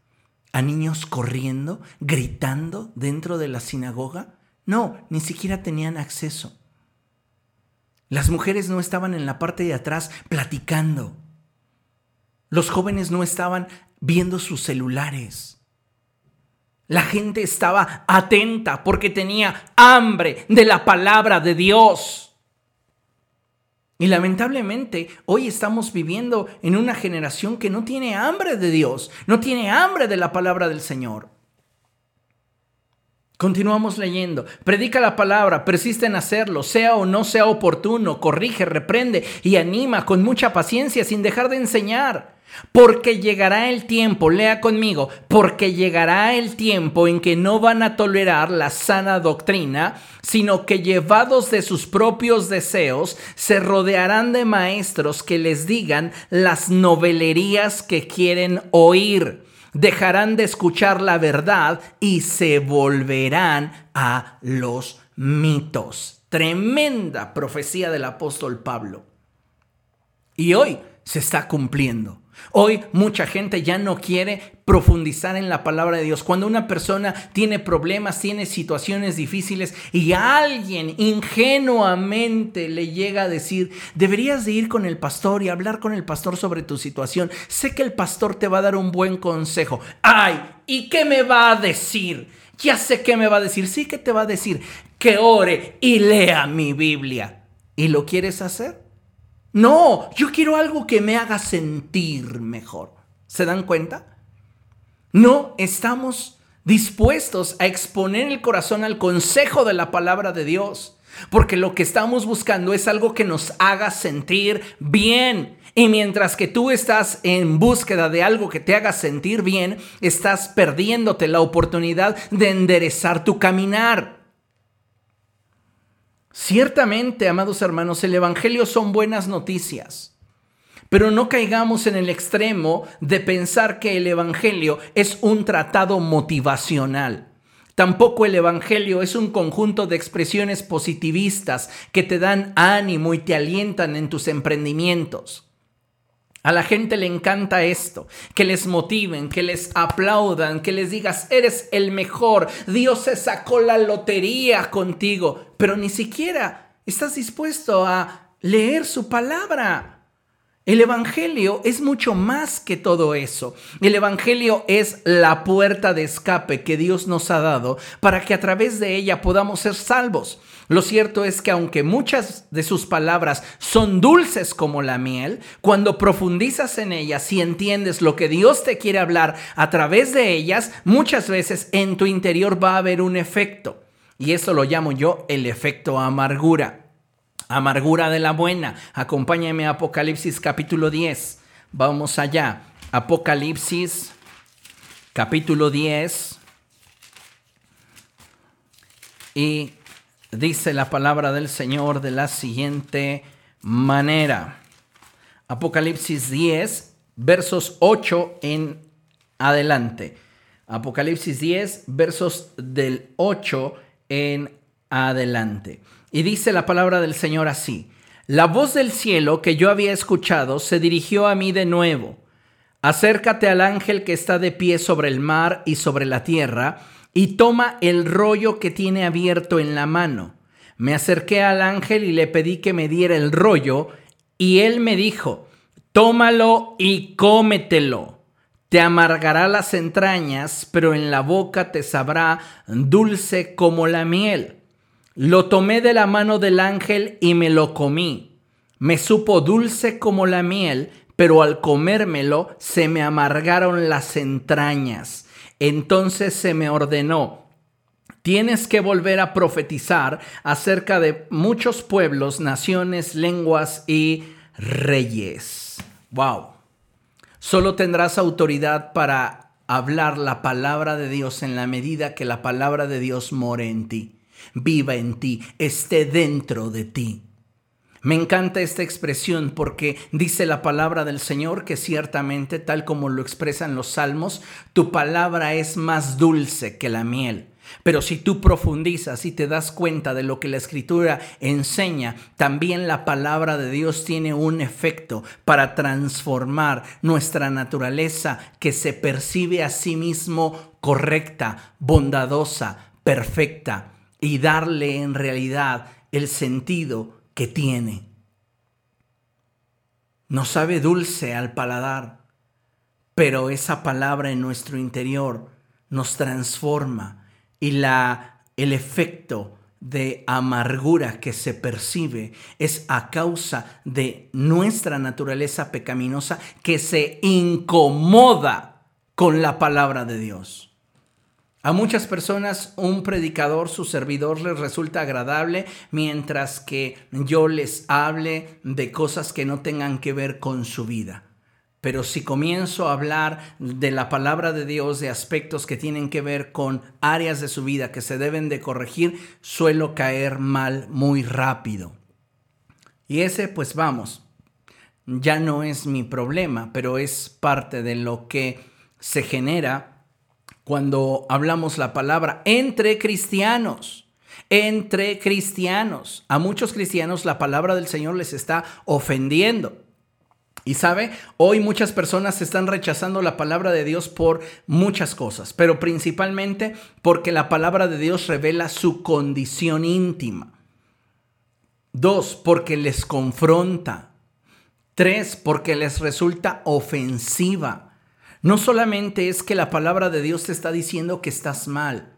a niños corriendo, gritando dentro de la sinagoga? No, ni siquiera tenían acceso. Las mujeres no estaban en la parte de atrás platicando. Los jóvenes no estaban viendo sus celulares. La gente estaba atenta porque tenía hambre de la palabra de Dios. Y lamentablemente hoy estamos viviendo en una generación que no tiene hambre de Dios, no tiene hambre de la palabra del Señor. Continuamos leyendo. Predica la palabra, persiste en hacerlo, sea o no sea oportuno, corrige, reprende y anima con mucha paciencia sin dejar de enseñar. Porque llegará el tiempo, lea conmigo, porque llegará el tiempo en que no van a tolerar la sana doctrina, sino que llevados de sus propios deseos, se rodearán de maestros que les digan las novelerías que quieren oír dejarán de escuchar la verdad y se volverán a los mitos. Tremenda profecía del apóstol Pablo. Y hoy se está cumpliendo. Hoy mucha gente ya no quiere profundizar en la palabra de Dios. Cuando una persona tiene problemas, tiene situaciones difíciles y alguien ingenuamente le llega a decir, deberías de ir con el pastor y hablar con el pastor sobre tu situación. Sé que el pastor te va a dar un buen consejo. Ay, ¿y qué me va a decir? Ya sé qué me va a decir. Sí que te va a decir que ore y lea mi Biblia. ¿Y lo quieres hacer? No, yo quiero algo que me haga sentir mejor. ¿Se dan cuenta? No estamos dispuestos a exponer el corazón al consejo de la palabra de Dios, porque lo que estamos buscando es algo que nos haga sentir bien. Y mientras que tú estás en búsqueda de algo que te haga sentir bien, estás perdiéndote la oportunidad de enderezar tu caminar. Ciertamente, amados hermanos, el Evangelio son buenas noticias. Pero no caigamos en el extremo de pensar que el Evangelio es un tratado motivacional. Tampoco el Evangelio es un conjunto de expresiones positivistas que te dan ánimo y te alientan en tus emprendimientos. A la gente le encanta esto, que les motiven, que les aplaudan, que les digas, eres el mejor, Dios se sacó la lotería contigo, pero ni siquiera estás dispuesto a leer su palabra. El Evangelio es mucho más que todo eso. El Evangelio es la puerta de escape que Dios nos ha dado para que a través de ella podamos ser salvos. Lo cierto es que aunque muchas de sus palabras son dulces como la miel, cuando profundizas en ellas y entiendes lo que Dios te quiere hablar a través de ellas, muchas veces en tu interior va a haber un efecto. Y eso lo llamo yo el efecto amargura. Amargura de la buena. Acompáñame a Apocalipsis capítulo 10. Vamos allá. Apocalipsis capítulo 10. Y dice la palabra del Señor de la siguiente manera. Apocalipsis 10, versos 8 en adelante. Apocalipsis 10, versos del 8 en adelante. Y dice la palabra del Señor así, la voz del cielo que yo había escuchado se dirigió a mí de nuevo. Acércate al ángel que está de pie sobre el mar y sobre la tierra, y toma el rollo que tiene abierto en la mano. Me acerqué al ángel y le pedí que me diera el rollo, y él me dijo, tómalo y cómetelo. Te amargará las entrañas, pero en la boca te sabrá dulce como la miel. Lo tomé de la mano del ángel y me lo comí. Me supo dulce como la miel, pero al comérmelo se me amargaron las entrañas. Entonces se me ordenó, tienes que volver a profetizar acerca de muchos pueblos, naciones, lenguas y reyes. Wow. Solo tendrás autoridad para hablar la palabra de Dios en la medida que la palabra de Dios more en ti viva en ti, esté dentro de ti. Me encanta esta expresión porque dice la palabra del Señor que ciertamente, tal como lo expresan los salmos, tu palabra es más dulce que la miel. Pero si tú profundizas y te das cuenta de lo que la escritura enseña, también la palabra de Dios tiene un efecto para transformar nuestra naturaleza que se percibe a sí mismo correcta, bondadosa, perfecta y darle en realidad el sentido que tiene. No sabe dulce al paladar, pero esa palabra en nuestro interior nos transforma y la, el efecto de amargura que se percibe es a causa de nuestra naturaleza pecaminosa que se incomoda con la palabra de Dios. A muchas personas un predicador, su servidor les resulta agradable mientras que yo les hable de cosas que no tengan que ver con su vida. Pero si comienzo a hablar de la palabra de Dios, de aspectos que tienen que ver con áreas de su vida que se deben de corregir, suelo caer mal muy rápido. Y ese, pues vamos, ya no es mi problema, pero es parte de lo que se genera cuando hablamos la palabra entre cristianos. Entre cristianos. A muchos cristianos la palabra del Señor les está ofendiendo. Y sabe, hoy muchas personas están rechazando la palabra de Dios por muchas cosas, pero principalmente porque la palabra de Dios revela su condición íntima. Dos, porque les confronta. Tres, porque les resulta ofensiva. No solamente es que la palabra de Dios te está diciendo que estás mal,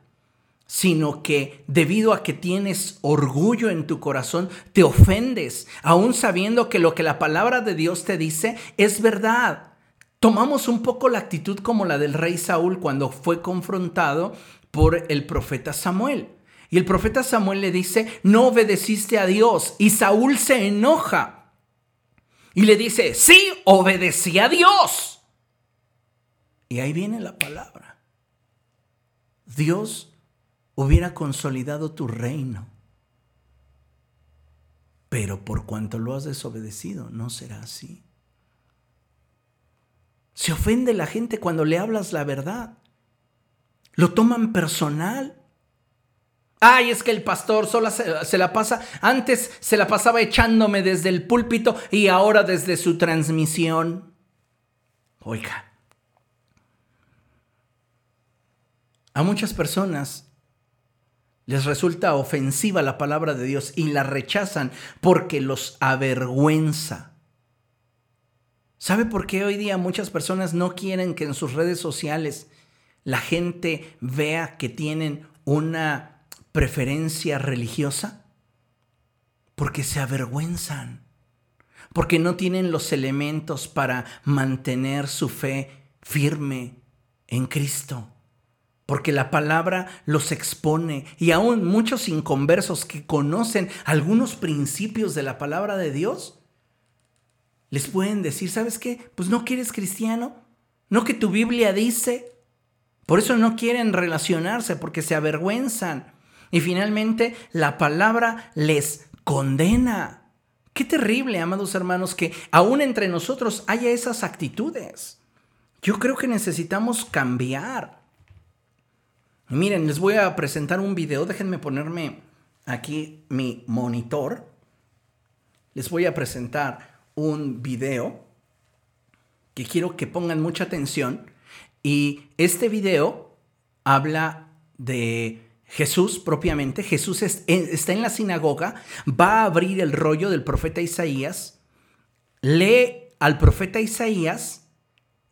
sino que debido a que tienes orgullo en tu corazón, te ofendes, aún sabiendo que lo que la palabra de Dios te dice es verdad. Tomamos un poco la actitud como la del rey Saúl cuando fue confrontado por el profeta Samuel. Y el profeta Samuel le dice, no obedeciste a Dios. Y Saúl se enoja. Y le dice, sí, obedecí a Dios. Y ahí viene la palabra. Dios hubiera consolidado tu reino. Pero por cuanto lo has desobedecido, no será así. Se ofende la gente cuando le hablas la verdad. Lo toman personal. Ay, es que el pastor solo se, se, la pasa, antes se la pasaba echándome desde el púlpito y ahora desde su transmisión. Oiga, a muchas personas les resulta ofensiva la palabra de Dios y la rechazan porque los avergüenza. ¿Sabe por qué hoy día muchas personas no quieren que en sus redes sociales la gente vea que tienen una preferencia religiosa? Porque se avergüenzan, porque no tienen los elementos para mantener su fe firme en Cristo porque la palabra los expone y aún muchos inconversos que conocen algunos principios de la palabra de Dios, les pueden decir, ¿sabes qué? Pues no quieres cristiano, no que tu Biblia dice, por eso no quieren relacionarse, porque se avergüenzan. Y finalmente la palabra les condena. Qué terrible, amados hermanos, que aún entre nosotros haya esas actitudes. Yo creo que necesitamos cambiar. Miren, les voy a presentar un video. Déjenme ponerme aquí mi monitor. Les voy a presentar un video que quiero que pongan mucha atención. Y este video habla de Jesús propiamente. Jesús está en la sinagoga, va a abrir el rollo del profeta Isaías, lee al profeta Isaías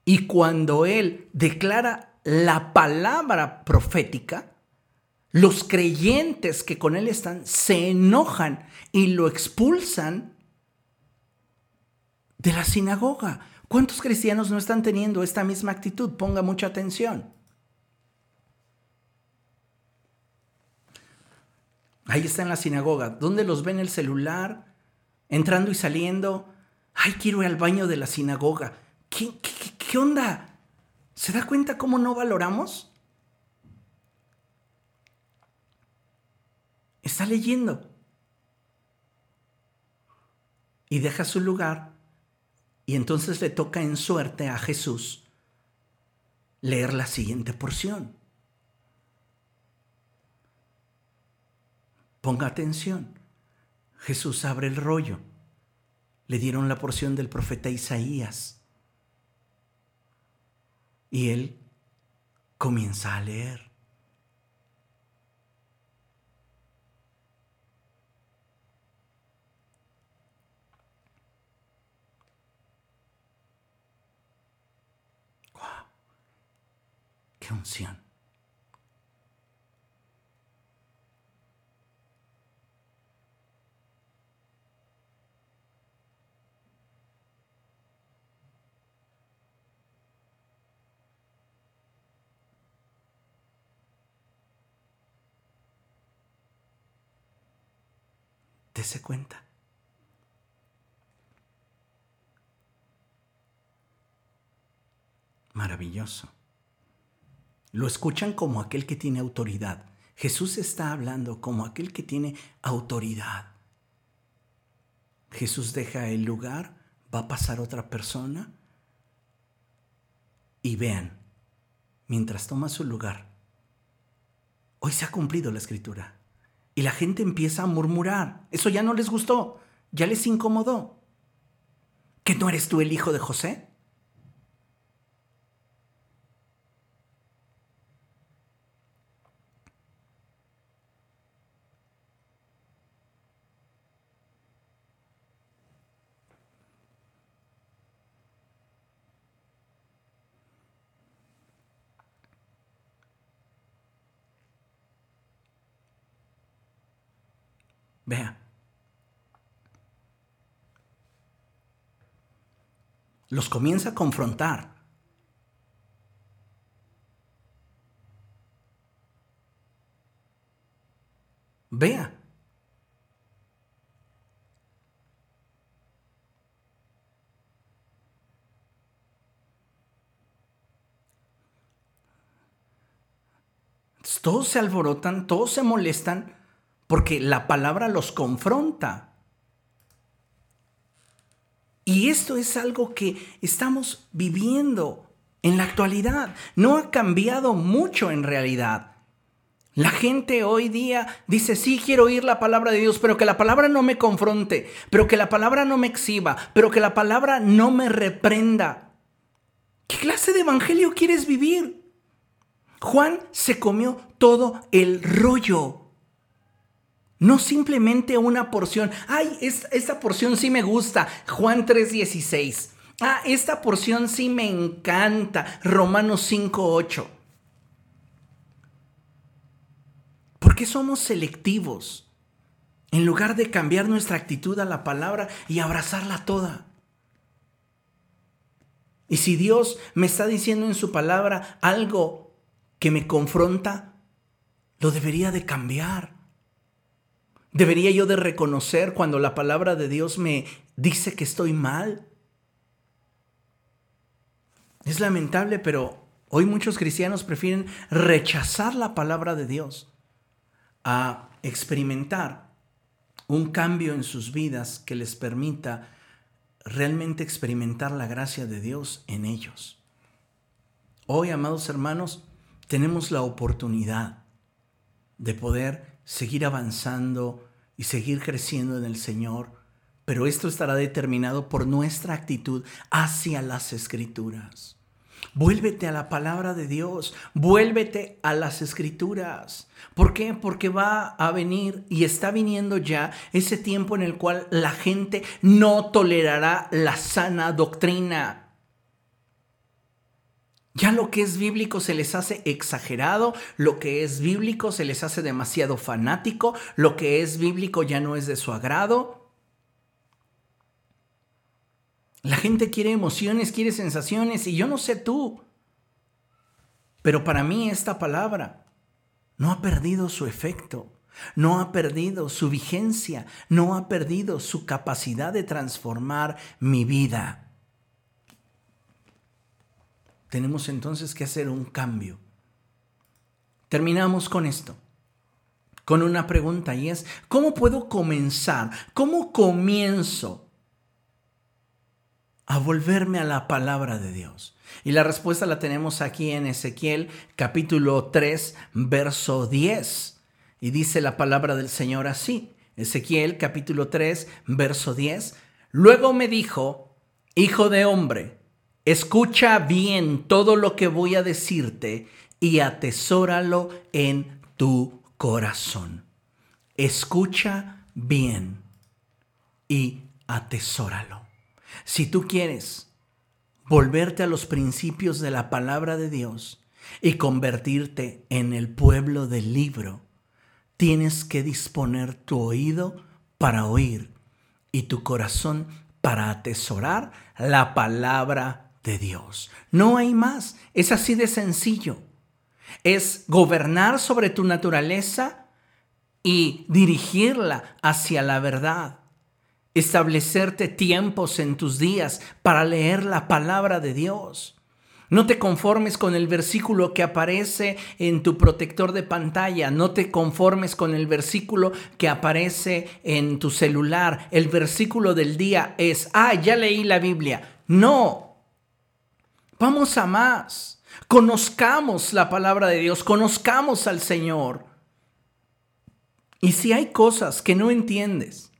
y cuando él declara la palabra profética, los creyentes que con él están se enojan y lo expulsan de la sinagoga. ¿Cuántos cristianos no están teniendo esta misma actitud? Ponga mucha atención. Ahí está en la sinagoga. ¿Dónde los ven el celular? Entrando y saliendo. Ay, quiero ir al baño de la sinagoga. ¿Qué, qué, qué onda? ¿Se da cuenta cómo no valoramos? Está leyendo. Y deja su lugar. Y entonces le toca en suerte a Jesús leer la siguiente porción. Ponga atención. Jesús abre el rollo. Le dieron la porción del profeta Isaías. Y él comienza a leer. ¡Qué unción! Dese cuenta. Maravilloso. Lo escuchan como aquel que tiene autoridad. Jesús está hablando como aquel que tiene autoridad. Jesús deja el lugar, va a pasar otra persona y vean, mientras toma su lugar, hoy se ha cumplido la escritura. Y la gente empieza a murmurar. Eso ya no les gustó, ya les incomodó. ¿Que no eres tú el hijo de José? Vea. Los comienza a confrontar. Vea. Todos se alborotan, todos se molestan porque la palabra los confronta. Y esto es algo que estamos viviendo en la actualidad. No ha cambiado mucho en realidad. La gente hoy día dice, sí, quiero oír la palabra de Dios, pero que la palabra no me confronte, pero que la palabra no me exhiba, pero que la palabra no me reprenda. ¿Qué clase de evangelio quieres vivir? Juan se comió todo el rollo. No simplemente una porción. Ay, esta, porción sí me gusta. Juan 3:16. Ah, esta porción sí me encanta. Romanos 5:8. ¿Por qué somos selectivos? En lugar de cambiar nuestra actitud a la palabra y abrazarla toda. Y si Dios me está diciendo en su palabra algo que me confronta, lo debería de cambiar. ¿Debería yo de reconocer cuando la palabra de Dios me dice que estoy mal? Es lamentable, pero hoy muchos cristianos prefieren rechazar la palabra de Dios a experimentar un cambio en sus vidas que les permita realmente experimentar la gracia de Dios en ellos. Hoy, amados hermanos, tenemos la oportunidad de poder seguir avanzando y seguir creciendo en el Señor, pero esto estará determinado por nuestra actitud hacia las escrituras. Vuélvete a la palabra de Dios, vuélvete a las escrituras. ¿Por qué? Porque va a venir y está viniendo ya ese tiempo en el cual la gente no tolerará la sana doctrina. Ya lo que es bíblico se les hace exagerado, lo que es bíblico se les hace demasiado fanático, lo que es bíblico ya no es de su agrado. La gente quiere emociones, quiere sensaciones y yo no sé tú. Pero para mí esta palabra no ha perdido su efecto, no ha perdido su vigencia, no ha perdido su capacidad de transformar mi vida tenemos entonces que hacer un cambio. Terminamos con esto, con una pregunta y es, ¿cómo puedo comenzar? ¿Cómo comienzo a volverme a la palabra de Dios? Y la respuesta la tenemos aquí en Ezequiel capítulo 3, verso 10. Y dice la palabra del Señor así. Ezequiel capítulo 3, verso 10. Luego me dijo, Hijo de hombre, Escucha bien todo lo que voy a decirte y atesóralo en tu corazón. Escucha bien y atesóralo. Si tú quieres volverte a los principios de la palabra de Dios y convertirte en el pueblo del libro, tienes que disponer tu oído para oír y tu corazón para atesorar la palabra de Dios. No hay más, es así de sencillo. Es gobernar sobre tu naturaleza y dirigirla hacia la verdad. Establecerte tiempos en tus días para leer la palabra de Dios no te conformes con el versículo que aparece en tu protector de pantalla. No te conformes con el versículo que aparece en tu celular. El versículo del día es, ah, ya leí la Biblia. No. Vamos a más. Conozcamos la palabra de Dios. Conozcamos al Señor. Y si hay cosas que no entiendes,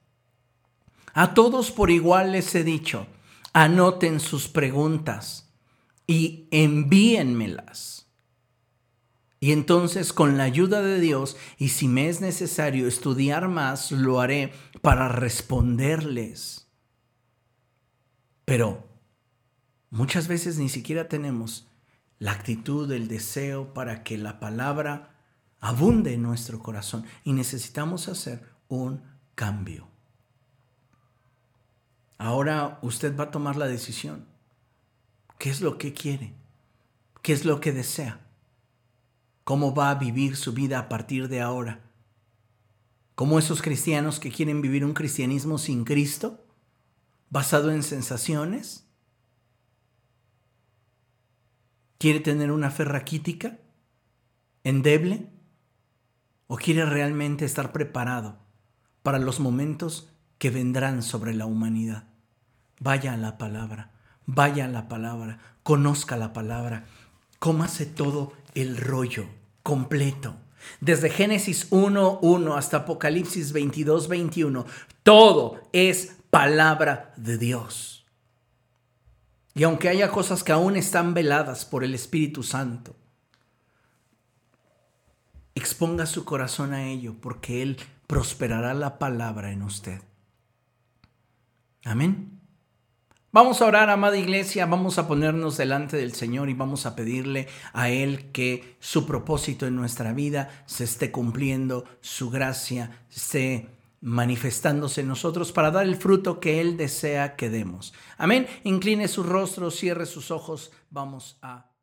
a todos por igual les he dicho, anoten sus preguntas y envíenmelas. Y entonces con la ayuda de Dios, y si me es necesario estudiar más, lo haré para responderles. Pero muchas veces ni siquiera tenemos la actitud, el deseo para que la palabra abunde en nuestro corazón y necesitamos hacer un cambio. Ahora usted va a tomar la decisión. ¿Qué es lo que quiere? ¿Qué es lo que desea? ¿Cómo va a vivir su vida a partir de ahora? ¿Como esos cristianos que quieren vivir un cristianismo sin Cristo? ¿Basado en sensaciones? ¿Quiere tener una fe raquítica? ¿Endeble? ¿O quiere realmente estar preparado para los momentos que vendrán sobre la humanidad? Vaya a la palabra vaya a la palabra, conozca la palabra, cómase todo el rollo completo. Desde Génesis 1.1 hasta Apocalipsis 22.21, todo es palabra de Dios. Y aunque haya cosas que aún están veladas por el Espíritu Santo, exponga su corazón a ello, porque Él prosperará la palabra en usted. Amén. Vamos a orar, amada iglesia, vamos a ponernos delante del Señor y vamos a pedirle a Él que su propósito en nuestra vida se esté cumpliendo, su gracia esté manifestándose en nosotros para dar el fruto que Él desea que demos. Amén. Incline su rostro, cierre sus ojos, vamos a.